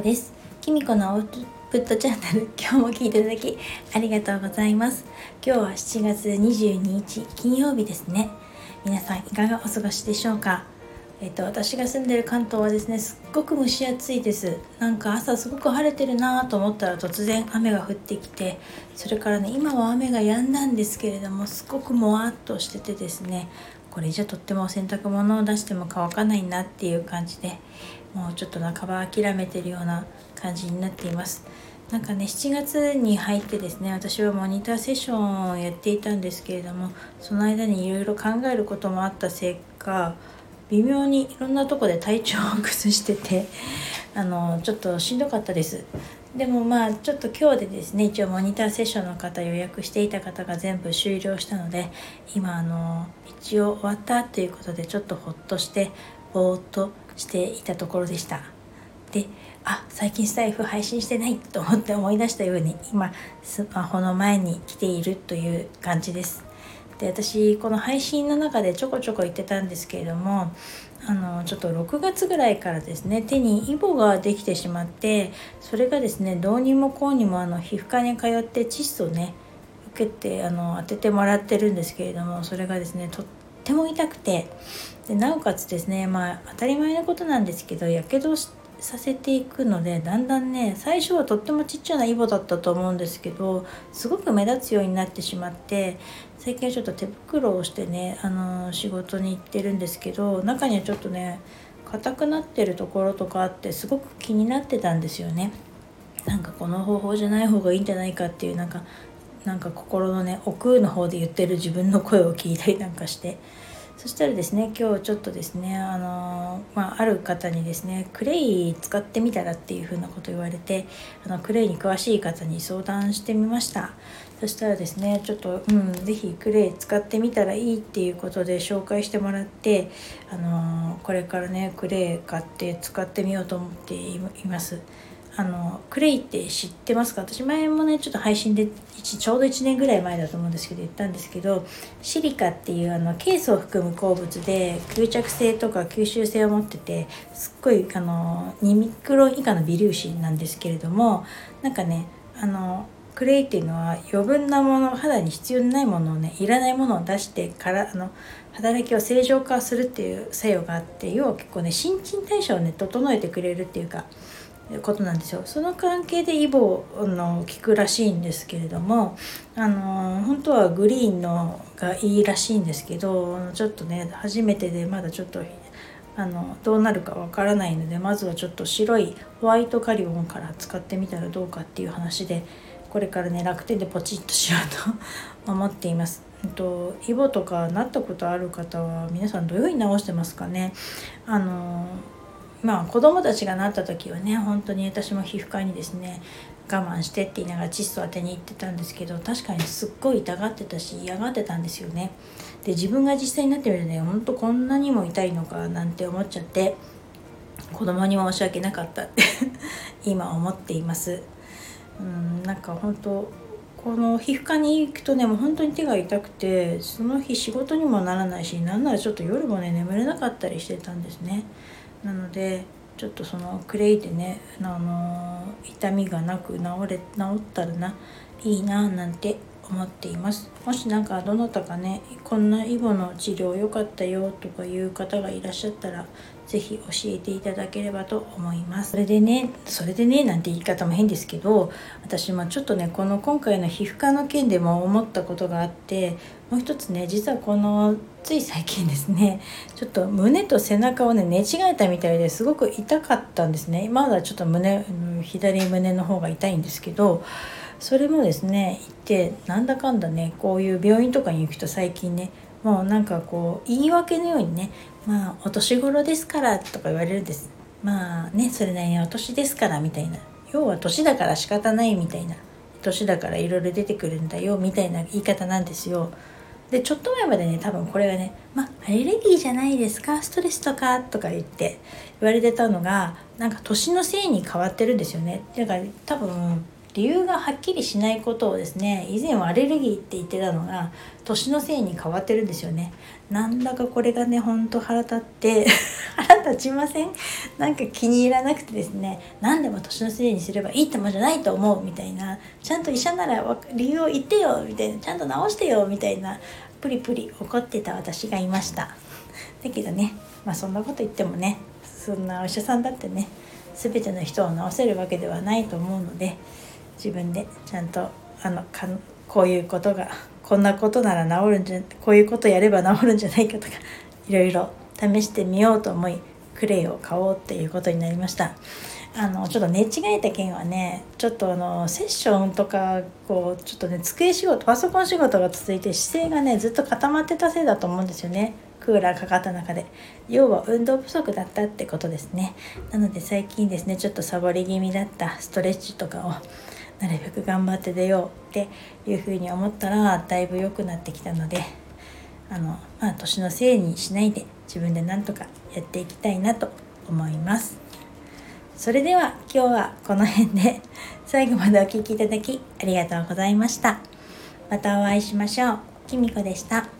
子です。きみこのアウトプットチャンネル 今日も聞いていただきありがとうございます。今日は7月22日金曜日ですね。皆さんいかがお過ごしでしょうか？えっと、私が住んでる関東はですねすっごく蒸し暑いです。なんか朝すごく晴れてるなと思ったら突然雨が降ってきてそれからね今は雨が止んだんですけれどもすごくもわっとしててですねこれじゃとっても洗濯物を出しても乾かないなっていう感じでもうちょっと半ば諦めてるような感じになっています。なんかね7月に入ってですね私はモニターセッションをやっていたんですけれどもその間にいろいろ考えることもあったせいか微妙にいろんなとこで体調を崩してて あのちょっとしんどかったです。でもまあちょっと今日でですね一応モニターセッションの方予約していた方が全部終了したので今あの一応終わったということでちょっとほっとしてぼーっとしていたところでした。であ最近スタイフ配信してないと思って思い出したように今スマホの前に来ているという感じです。で私この配信の中でちょこちょこ言ってたんですけれどもあのちょっと6月ぐらいからですね手にイボができてしまってそれがですねどうにもこうにもあの皮膚科に通って窒素をね受けてあの当ててもらってるんですけれどもそれがですねとっても痛くてでなおかつですねまあ当たり前のことなんですけどやけどさせていくのでだんだんね最初はとってもちっちゃなイボだったと思うんですけどすごく目立つようになってしまって最近はちょっと手袋をしてねあの仕事に行ってるんですけど中にはちょっとね硬くなってるところとかあってすごく気になってたんですよね。なんかこの方法じゃない方がいいんじゃないかっていうなんかなんか心のね奥の方で言ってる自分の声を聞いたりなんかして。そしたらですね今日ちょっとですねあの、まあ、ある方にですねクレイ使ってみたらっていうふうなこと言われてあのクレイに詳しい方に相談してみました。そしたらですねちょっとうん是非クレイ使ってみたらいいっていうことで紹介してもらってあのこれからねクレイ買って使ってみようと思っています。あのクレイって知ってますか？私前もねちょっと配信でちょうど1年ぐらい前だと思うんですけど言ったんですけどシリカっていうあのケースを含む鉱物で吸着性とか吸収性を持っててすっごいあの2ミクロン以下の微粒子なんですけれどもなんかねあのクレイっていうのは余分なもの肌に必要ないものをねいらないものを出してからあの働きを正常化するっていう作用があって要は結構ね新陳代謝をね整えてくれるっていうかことなんですよその関係でイボの効くらしいんですけれどもあの本当はグリーンのがいいらしいんですけどちょっとね初めてでまだちょっとあのどうなるかわからないのでまずはちょっと白いホワイトカリボンから使ってみたらどうかっていう話でこれからね楽天でポチッとしようと 思っています。とイボとかなったことある方は皆さんどういうふうに直してますかねあのまあ子供たちがなった時はね本当に私も皮膚科にですね我慢してって言いながら窒素当てに行ってたんですけど確かにすっごい痛がってたし嫌がってたんですよね。で自分が実際になってみるとねほんとこんなにも痛いのかなんて思っちゃって子供に申し訳なかったって 今思っています。うんなんか本当この皮膚科に行くとねもう本当に手が痛くてその日仕事にもならないしなんならちょっと夜もね眠れなかったりしてたんですね。なのでちょっとそのクレイでねあの痛みがなく治れ治ったらないいななんて思っています。もし何かどなたかねこんなイボの治療良かったよとかいう方がいらっしゃったら是非教えていただければと思います。それでねそれでねなんて言い方も変ですけど私もちょっとねこの今回の皮膚科の件でも思ったことがあってもう一つね実はこのつい最近ですねちょっと胸と背中をね寝違えたみたいですごく痛かったんですね。まだちょっと胸左胸の方が痛いんですけどそれもですね行ってなんだかんだねこういう病院とかに行くと最近ねもうなんかこう言い訳のようにねまあお年頃ですからとか言われるんです。まあねそれなりにお年ですからみたいな。要は年だから仕方ないみたいな。年だからいろいろ出てくるんだよみたいな言い方なんですよ。でちょっと前までね多分これがね「まあアレルギーじゃないですかストレスとか」とか言って言われてたのがなんか年のせいに変わってるんですよね。だから多分理由がはっきりしないことをですね以前はアレルギーって言ってたのが年のせいに変わってるんですよね。なんだかこれがねほんと腹立って 腹立ちません？なんか気に入らなくてですね。何でも年のせいにすればいいってもんじゃないと思うみたいな。ちゃんと医者なら理由を言ってよみたいな。ちゃんと治してよみたいな。プリプリ怒ってた私がいました。だけどねまあそんなこと言ってもねそんなお医者さんだってね全ての人を治せるわけではないと思うので自分でちゃんとあのかこういうことがこんなことなら治るんじゃこういうことやれば治るんじゃないかとか いろいろ試してみようと思いクレイを買おうっていうことになりました。あのちょっと寝違えた件はねちょっとあのセッションとかこうちょっとね机仕事パソコン仕事が続いて姿勢がねずっと固まってたせいだと思うんですよね。クーラーかかった中で。要は運動不足だったってことですね。なので最近ですねちょっとサボり気味だったストレッチとかをなるべく頑張って出ようっていうふうに思ったらだいぶ良くなってきたのであのまあ年のせいにしないで自分でなんとかやっていきたいなと思います。それでは今日はこの辺で最後までお聴きいただきありがとうございました。またお会いしましょう。きみこでした。